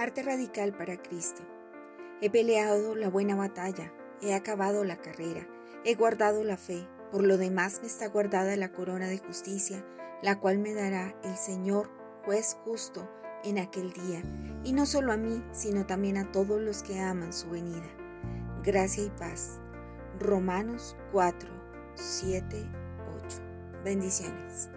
Arte radical para Cristo. He peleado la buena batalla, he acabado la carrera, he guardado la fe. Por lo demás me está guardada la corona de justicia, la cual me dará el Señor, juez justo, en aquel día, y no solo a mí, sino también a todos los que aman su venida. Gracia y paz. Romanos 4, 7, 8. Bendiciones.